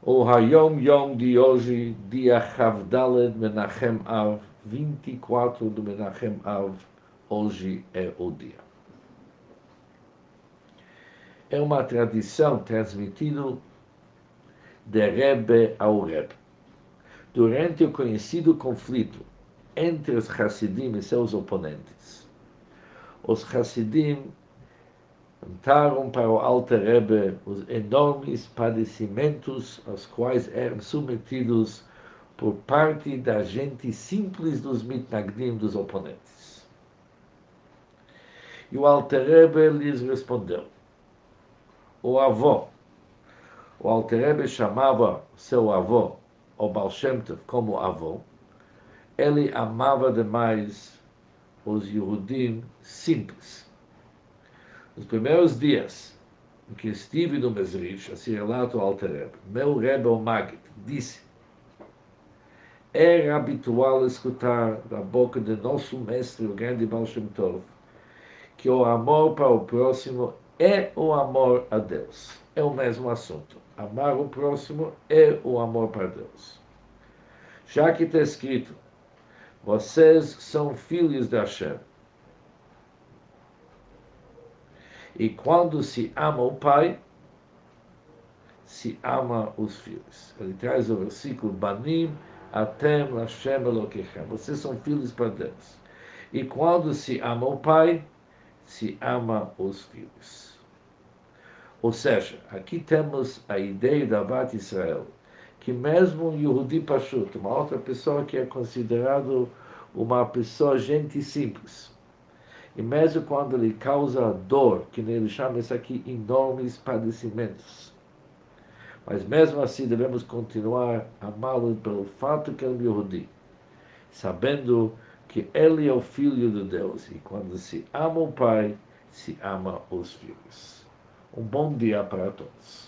O Hayom Yom de hoje, dia Chavdaled Menachem Av, 24 do Menachem Av, hoje é o dia. É uma tradição transmitida de Rebbe ao Rebbe. Durante o conhecido conflito entre os Hassidim e seus oponentes, os Hassidim contaram para o Alter Rebbe os enormes padecimentos aos quais eram submetidos por parte da gente simples dos mitnagdim, dos oponentes. E o Alter Rebbe lhes respondeu. O avô, o Alter Rebbe chamava seu avô, o Baal Shem Tov, como avô, ele amava demais os Yehudim simples nos primeiros dias em que estive no Mesrich, assim relata o Alter Rebbe, meu Rebbe o disse era habitual escutar da boca de nosso mestre, o grande Baal Shem Tov, que o amor para o próximo é o amor a Deus. É o mesmo assunto. Amar o próximo é o amor para Deus. Já que está escrito, vocês são filhos de Hashem, E quando se ama o pai, se ama os filhos. Ele traz o versículo Banim Atem Lashem Elokechem. Vocês são filhos para Deus. E quando se ama o pai, se ama os filhos. Ou seja, aqui temos a ideia da Bat Israel, que mesmo um Yehudi Pashut, uma outra pessoa que é considerado uma pessoa gente simples, e mesmo quando ele causa dor, que ele chama isso aqui enormes padecimentos. Mas mesmo assim devemos continuar amá-lo pelo fato que ele é Yehudi, sabendo que ele é o filho de Deus. E quando se ama o pai, se ama os filhos. Um bom dia para todos.